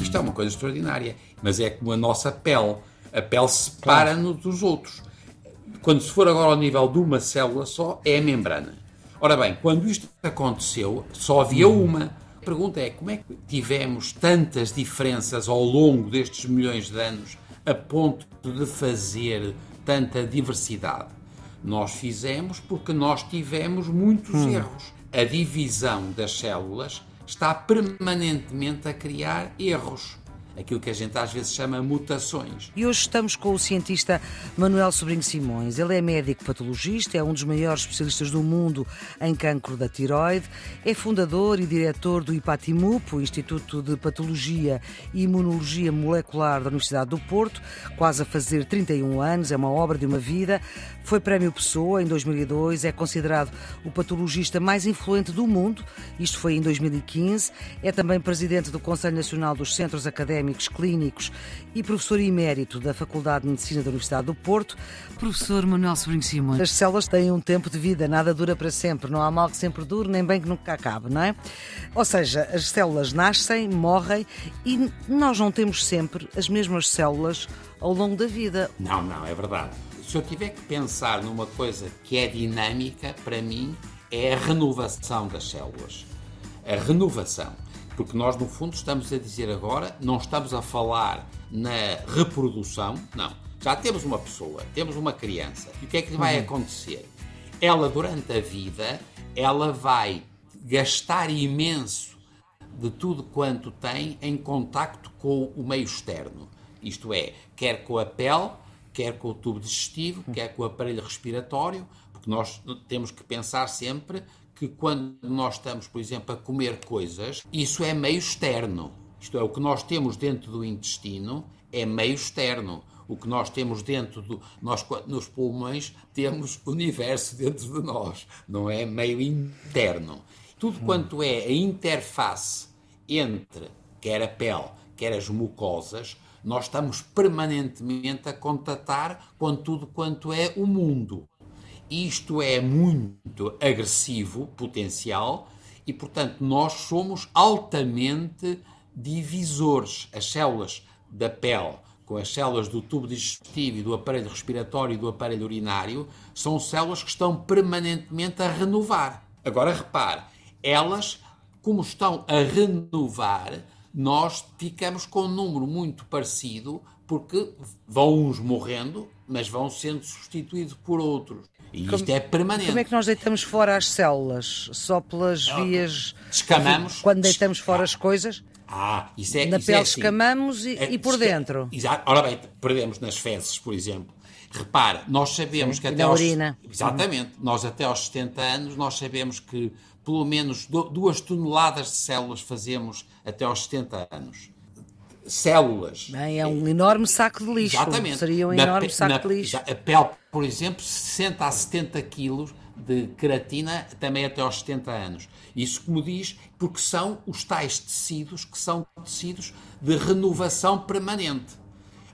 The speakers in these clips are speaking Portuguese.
Isto é uma coisa extraordinária, mas é como a nossa pele. A pele separa-nos dos outros. Quando se for agora ao nível de uma célula só, é a membrana. Ora bem, quando isto aconteceu, só havia uma. A pergunta é como é que tivemos tantas diferenças ao longo destes milhões de anos a ponto de fazer tanta diversidade? Nós fizemos porque nós tivemos muitos hum. erros. A divisão das células está permanentemente a criar erros aquilo que a gente às vezes chama mutações. E hoje estamos com o cientista Manuel Sobrinho Simões. Ele é médico patologista, é um dos maiores especialistas do mundo em cancro da tiroide, é fundador e diretor do IPATIMUP, o Instituto de Patologia e Imunologia Molecular da Universidade do Porto, quase a fazer 31 anos, é uma obra de uma vida. Foi Prémio Pessoa em 2002, é considerado o patologista mais influente do mundo, isto foi em 2015. É também presidente do Conselho Nacional dos Centros Académicos Clínicos e professor emérito da Faculdade de Medicina da Universidade do Porto. Professor Manuel Sobrinho Simões. As células têm um tempo de vida, nada dura para sempre, não há mal que sempre dure, nem bem que nunca acabe, não é? Ou seja, as células nascem, morrem e nós não temos sempre as mesmas células ao longo da vida. Não, não, é verdade se eu tiver que pensar numa coisa que é dinâmica, para mim, é a renovação das células. A renovação. Porque nós, no fundo, estamos a dizer agora, não estamos a falar na reprodução, não. Já temos uma pessoa, temos uma criança. E o que é que vai uhum. acontecer? Ela, durante a vida, ela vai gastar imenso de tudo quanto tem em contacto com o meio externo. Isto é, quer com a pele, quer com o tubo digestivo, quer com o aparelho respiratório, porque nós temos que pensar sempre que quando nós estamos, por exemplo, a comer coisas, isso é meio externo. Isto é, o que nós temos dentro do intestino é meio externo. O que nós temos dentro do. Nós, nos pulmões, temos o universo dentro de nós, não é meio interno. Tudo quanto é a interface entre quer a pele, quer as mucosas, nós estamos permanentemente a contatar com tudo quanto é o mundo. Isto é muito agressivo, potencial, e portanto nós somos altamente divisores. As células da pele, com as células do tubo digestivo e do aparelho respiratório e do aparelho urinário, são células que estão permanentemente a renovar. Agora repare, elas, como estão a renovar, nós ficamos com um número muito parecido, porque vão uns morrendo, mas vão sendo substituídos por outros. E como, isto é permanente. Como é que nós deitamos fora as células? Só pelas vias. Escamamos. Quando deitamos fora as coisas? Ah, isso é. Na isso pele é assim. escamamos e, é, e por dentro. Exato. Ora bem, perdemos nas fezes, por exemplo. Repara, nós sabemos Sim, que até aos. Urina. Exatamente. Nós até aos 70 anos, nós sabemos que pelo menos duas toneladas de células fazemos até aos 70 anos. Células. Bem, é um enorme saco de lixo. Exatamente. Seria um enorme pe, saco na, de lixo. A pele, por exemplo, 60 a 70 quilos de queratina também até aos 70 anos. Isso, como diz, porque são os tais tecidos que são tecidos de renovação permanente.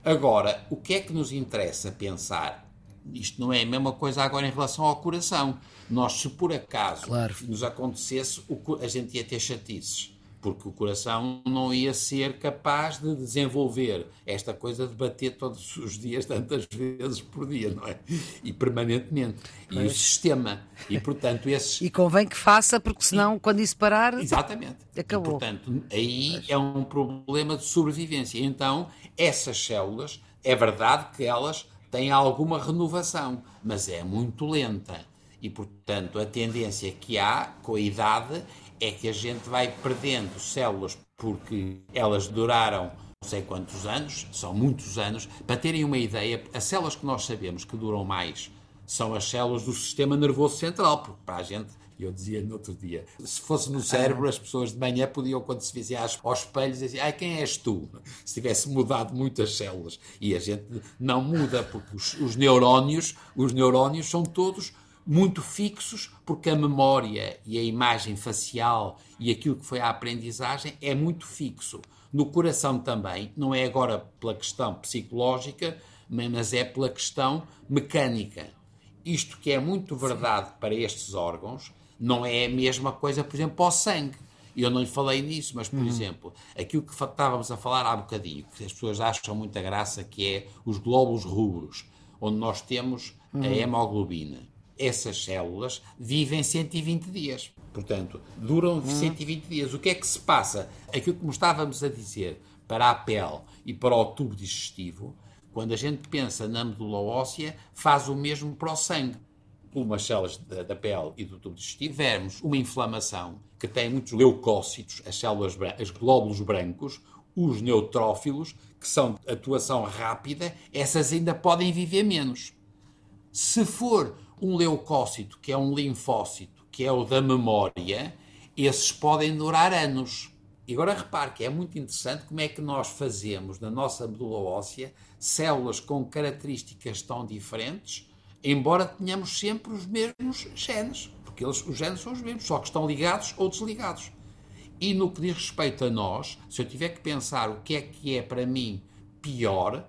Agora, o que é que nos interessa pensar? isto não é a mesma coisa agora em relação ao coração. Nós, se por acaso claro. nos acontecesse, a gente ia ter chatices. Porque o coração não ia ser capaz de desenvolver esta coisa de bater todos os dias, tantas vezes por dia, não é? E permanentemente. E o sistema. E, portanto, esses. E convém que faça, porque senão, e... quando isso parar. Exatamente. Acabou. E, portanto, aí pois. é um problema de sobrevivência. Então, essas células, é verdade que elas tem alguma renovação, mas é muito lenta. E, portanto, a tendência que há com a idade é que a gente vai perdendo células porque elas duraram não sei quantos anos, são muitos anos. Para terem uma ideia, as células que nós sabemos que duram mais são as células do sistema nervoso central, porque para a gente eu dizia no outro dia, se fosse no cérebro, as pessoas de manhã podiam, quando se vissem aos espelhos, dizer, ai, quem és tu? Se tivesse mudado muitas células. E a gente não muda, porque os, os neurónios, os neurónios são todos muito fixos, porque a memória e a imagem facial e aquilo que foi a aprendizagem é muito fixo. No coração também, não é agora pela questão psicológica, mas é pela questão mecânica. isto que é muito verdade Sim. para estes órgãos não é a mesma coisa, por exemplo, para o sangue. Eu não lhe falei nisso, mas, por uhum. exemplo, aquilo que estávamos a falar há bocadinho, que as pessoas acham muita graça, que é os glóbulos rubros, onde nós temos uhum. a hemoglobina. Essas células vivem 120 dias. Portanto, duram uhum. 120 dias. O que é que se passa? Aquilo que estávamos a dizer para a pele e para o tubo digestivo, quando a gente pensa na medula óssea, faz o mesmo para o sangue umas células da, da, pele e do tubo digestivo, tivermos uma inflamação que tem muitos leucócitos, as células, os glóbulos brancos, os neutrófilos, que são de atuação rápida, essas ainda podem viver menos. Se for um leucócito, que é um linfócito, que é o da memória, esses podem durar anos. E agora repare que é muito interessante como é que nós fazemos na nossa medula óssea células com características tão diferentes embora tenhamos sempre os mesmos genes, porque eles, os genes são os mesmos, só que estão ligados ou desligados. E no que diz respeito a nós, se eu tiver que pensar o que é que é para mim pior,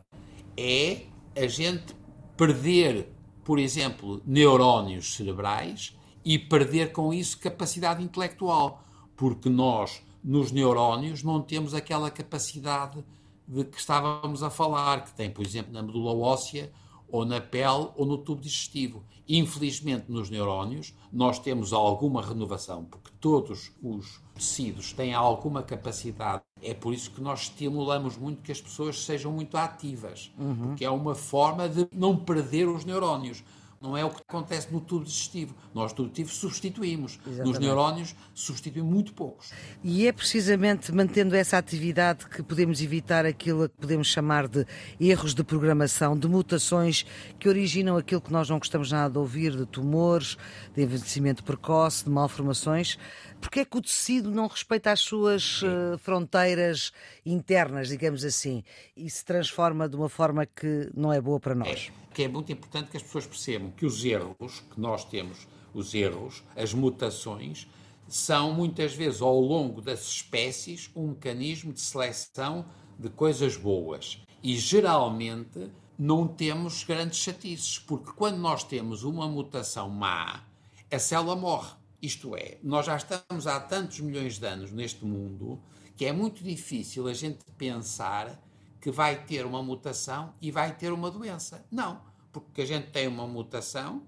é a gente perder, por exemplo, neurónios cerebrais e perder com isso capacidade intelectual, porque nós, nos neurónios, não temos aquela capacidade de que estávamos a falar, que tem, por exemplo, na medula óssea, ou na pele ou no tubo digestivo. Infelizmente, nos neurónios, nós temos alguma renovação, porque todos os tecidos têm alguma capacidade. É por isso que nós estimulamos muito que as pessoas sejam muito ativas, uhum. porque é uma forma de não perder os neurónios. Não é o que acontece no tubo digestivo. Nós, no tubo digestivo, substituímos. Exatamente. Nos neurónios, substituímos muito poucos. E é precisamente mantendo essa atividade que podemos evitar aquilo que podemos chamar de erros de programação, de mutações que originam aquilo que nós não gostamos nada de ouvir, de tumores, de envelhecimento precoce, de malformações. Porque é que o tecido não respeita as suas uh, fronteiras internas, digamos assim, e se transforma de uma forma que não é boa para nós? É que é muito importante que as pessoas percebam que os erros que nós temos, os erros, as mutações, são muitas vezes ao longo das espécies um mecanismo de seleção de coisas boas. E geralmente não temos grandes chatices, porque quando nós temos uma mutação má, a célula morre. Isto é, nós já estamos há tantos milhões de anos neste mundo que é muito difícil a gente pensar que vai ter uma mutação e vai ter uma doença. Não, porque a gente tem uma mutação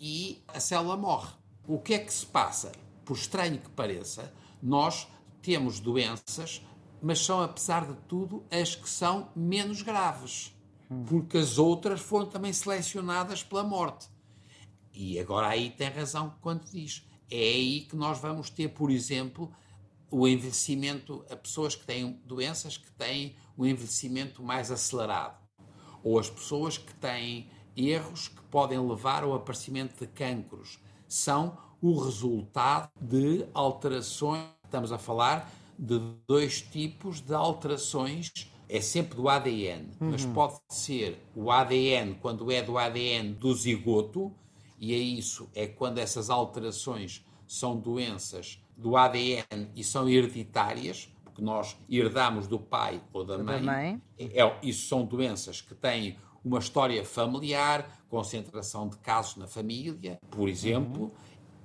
e a célula morre. O que é que se passa? Por estranho que pareça, nós temos doenças, mas são, apesar de tudo, as que são menos graves. Porque as outras foram também selecionadas pela morte. E agora aí tem razão quando diz. É aí que nós vamos ter, por exemplo, o envelhecimento a pessoas que têm doenças que têm um envelhecimento mais acelerado. Ou as pessoas que têm erros que podem levar ao aparecimento de cancros. São o resultado de alterações. Estamos a falar de dois tipos de alterações. É sempre do ADN, uhum. mas pode ser o ADN quando é do ADN do zigoto, e é isso, é quando essas alterações são doenças do ADN e são hereditárias, porque nós herdamos do pai ou da mãe. Da mãe. É, isso são doenças que têm uma história familiar, concentração de casos na família, por exemplo, uhum.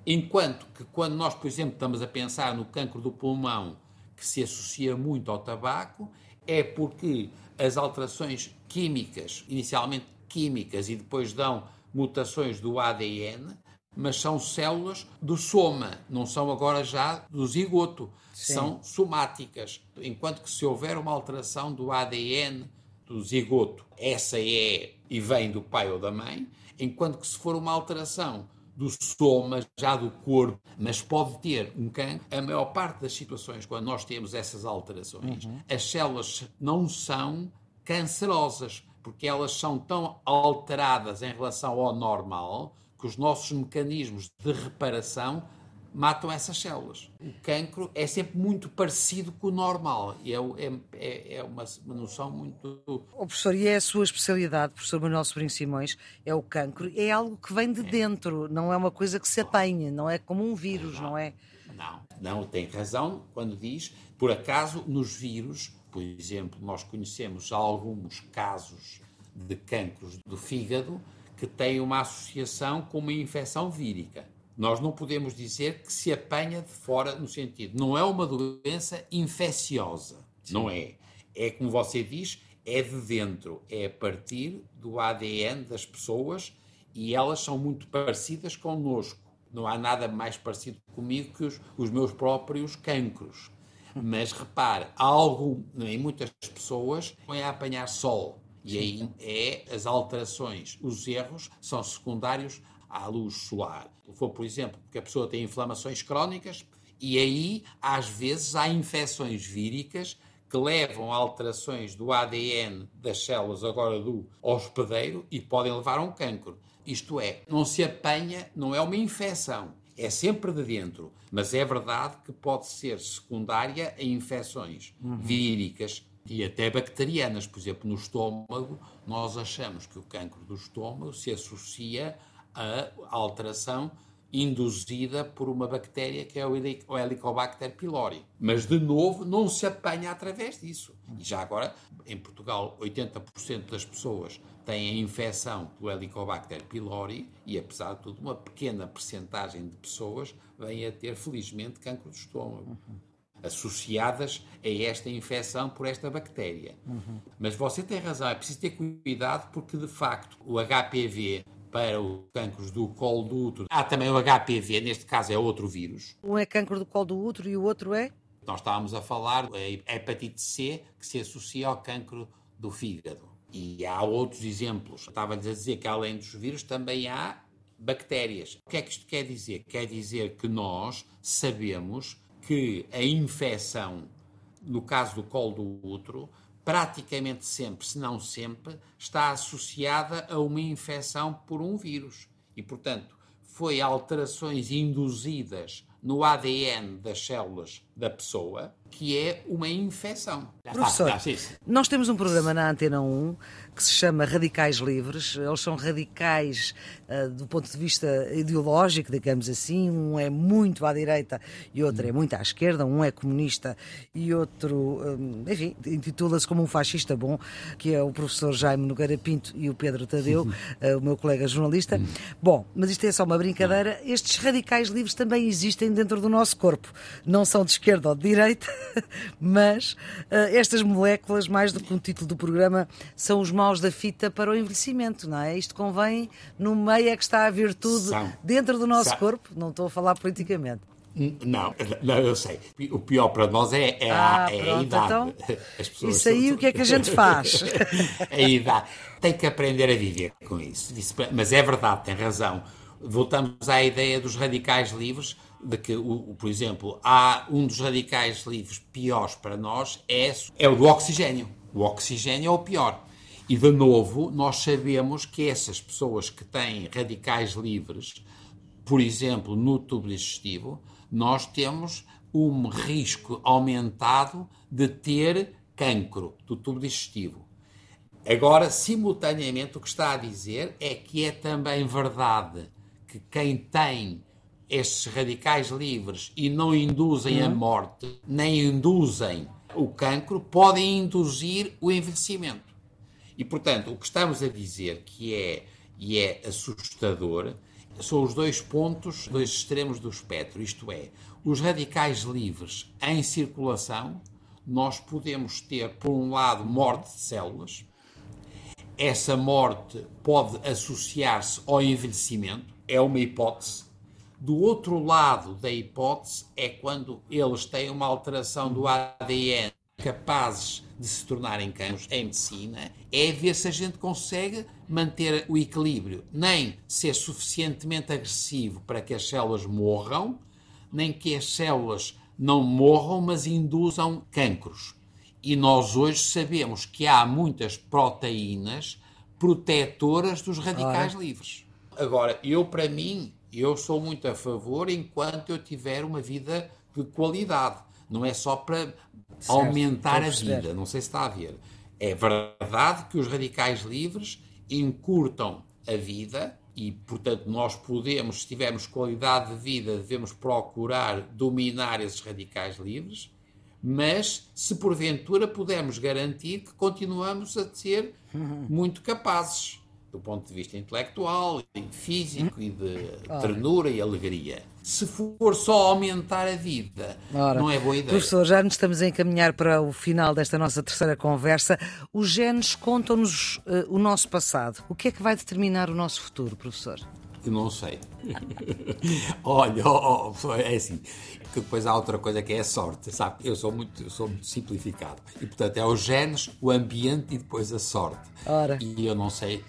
enquanto que quando nós, por exemplo, estamos a pensar no cancro do pulmão, que se associa muito ao tabaco, é porque as alterações químicas, inicialmente químicas e depois dão mutações do ADN, mas são células do soma, não são agora já do zigoto, Sim. são somáticas. Enquanto que se houver uma alteração do ADN do zigoto, essa é e vem do pai ou da mãe, enquanto que se for uma alteração do soma, já do corpo, mas pode ter um cancro. A maior parte das situações, quando nós temos essas alterações, uhum. as células não são cancerosas, porque elas são tão alteradas em relação ao normal que os nossos mecanismos de reparação matam essas células. O cancro é sempre muito parecido com o normal e é, é, é uma, uma, noção muito. O professor, e é a sua especialidade, professor Manuel Sobrinho Simões, é o cancro, é algo que vem de é. dentro, não é uma coisa que se apanha, não é como um vírus, não, não é? Não, não, tem razão quando diz, por acaso, nos vírus, por exemplo, nós conhecemos alguns casos de cancros do fígado que tem uma associação com uma infecção vírica. Nós não podemos dizer que se apanha de fora no sentido. Não é uma doença infecciosa. Sim. Não é. É como você diz, é de dentro. É a partir do ADN das pessoas e elas são muito parecidas connosco. Não há nada mais parecido comigo que os, os meus próprios cancros. Mas repare, há algum, em muitas pessoas, a apanhar sol. E aí é as alterações, os erros são secundários à luz solar. For, por exemplo, porque a pessoa tem inflamações crónicas, e aí, às vezes, há infecções víricas que levam a alterações do ADN das células agora do hospedeiro e podem levar a um cancro. Isto é, não se apanha, não é uma infecção, é sempre de dentro. Mas é verdade que pode ser secundária a infecções uhum. víricas e até bacterianas. Por exemplo, no estômago, nós achamos que o cancro do estômago se associa a alteração induzida por uma bactéria que é o Helicobacter pylori. Mas, de novo, não se apanha através disso. E já agora, em Portugal, 80% das pessoas têm a infecção do Helicobacter pylori e, apesar de tudo, uma pequena percentagem de pessoas vêm a ter, felizmente, cancro do estômago. Associadas a esta infecção por esta bactéria. Uhum. Mas você tem razão, é preciso ter cuidado porque, de facto, o HPV para os cancros do colo do útero. Há também o HPV, neste caso é outro vírus. Um é cancro do colo do útero e o outro é? Nós estávamos a falar a hepatite C, que se associa ao cancro do fígado. E há outros exemplos. Estava-lhes a dizer que além dos vírus também há bactérias. O que é que isto quer dizer? Quer dizer que nós sabemos que a infecção, no caso do colo do útero, praticamente sempre, se não sempre, está associada a uma infecção por um vírus. E, portanto, foi alterações induzidas no ADN das células da pessoa que é uma infecção. Professor, nós temos um programa na Antena 1 que se chama Radicais Livres. Eles são radicais uh, do ponto de vista ideológico, digamos assim. Um é muito à direita e outro é muito à esquerda. Um é comunista e outro, um, enfim, intitula-se como um fascista bom, que é o professor Jaime Nogueira Pinto e o Pedro Tadeu, uh, o meu colega jornalista. Bom, mas isto é só uma brincadeira. Estes radicais livres também existem dentro do nosso corpo. Não são de esquerda ou de direita, mas uh, estas moléculas, mais do que um título do programa, são os maus da fita para o envelhecimento, não é? Isto convém no meio é que está a virtude são. dentro do nosso são. corpo, não estou a falar politicamente. Não, não, eu sei. O pior para nós é, é, ah, a, é pronto, a idade. Então, isso aí o que é que a gente faz? a idade. Tem que aprender a viver com isso. Mas é verdade, tem razão. Voltamos à ideia dos radicais livres de que, o, por exemplo, há um dos radicais livres piores para nós é, é o do oxigênio. O oxigênio é o pior. E, de novo, nós sabemos que essas pessoas que têm radicais livres, por exemplo, no tubo digestivo, nós temos um risco aumentado de ter cancro do tubo digestivo. Agora, simultaneamente, o que está a dizer é que é também verdade que quem tem estes radicais livres e não induzem a uhum. morte, nem induzem o cancro, podem induzir o envelhecimento. E, portanto, o que estamos a dizer que é, e é assustador, são os dois pontos, dois extremos do espectro, isto é, os radicais livres em circulação, nós podemos ter, por um lado, morte de células, essa morte pode associar-se ao envelhecimento, é uma hipótese, do outro lado da hipótese é quando eles têm uma alteração do ADN capazes de se tornarem cancros em medicina, é ver se a gente consegue manter o equilíbrio, nem ser suficientemente agressivo para que as células morram, nem que as células não morram, mas induzam cancros. E nós hoje sabemos que há muitas proteínas protetoras dos radicais livres. Agora, eu para mim, eu sou muito a favor enquanto eu tiver uma vida de qualidade. Não é só para certo, aumentar a vida. Não sei se está a ver. É verdade que os radicais livres encurtam a vida e, portanto, nós podemos, se tivermos qualidade de vida, devemos procurar dominar esses radicais livres, mas se porventura pudermos garantir que continuamos a ser muito capazes do ponto de vista intelectual, físico e de ternura e alegria. Se for só aumentar a vida, Ora, não é boa ideia. Professor, já nos estamos a encaminhar para o final desta nossa terceira conversa. Os genes contam-nos uh, o nosso passado. O que é que vai determinar o nosso futuro, professor? Eu não sei. Olha, oh, oh, é assim. Que depois há outra coisa que é a sorte, sabe? Eu sou muito, eu sou muito simplificado. E portanto é os genes, o ambiente e depois a sorte. Ora. E eu não sei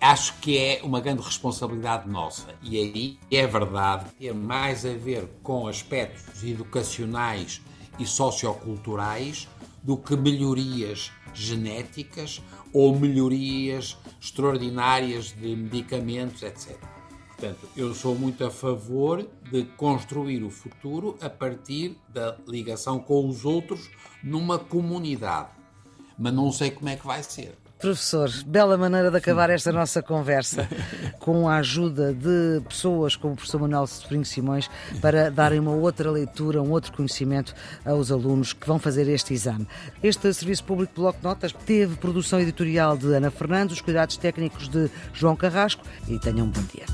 acho que é uma grande responsabilidade nossa. E aí é verdade, ter mais a ver com aspectos educacionais e socioculturais do que melhorias genéticas ou melhorias extraordinárias de medicamentos, etc. Portanto, eu sou muito a favor de construir o futuro a partir da ligação com os outros numa comunidade. Mas não sei como é que vai ser. Professor, bela maneira de acabar esta nossa conversa com a ajuda de pessoas como o professor Manuel Sobrinho Simões para darem uma outra leitura, um outro conhecimento aos alunos que vão fazer este exame. Este Serviço Público de Bloco de Notas teve produção editorial de Ana Fernandes, os cuidados técnicos de João Carrasco e tenham um bom dia.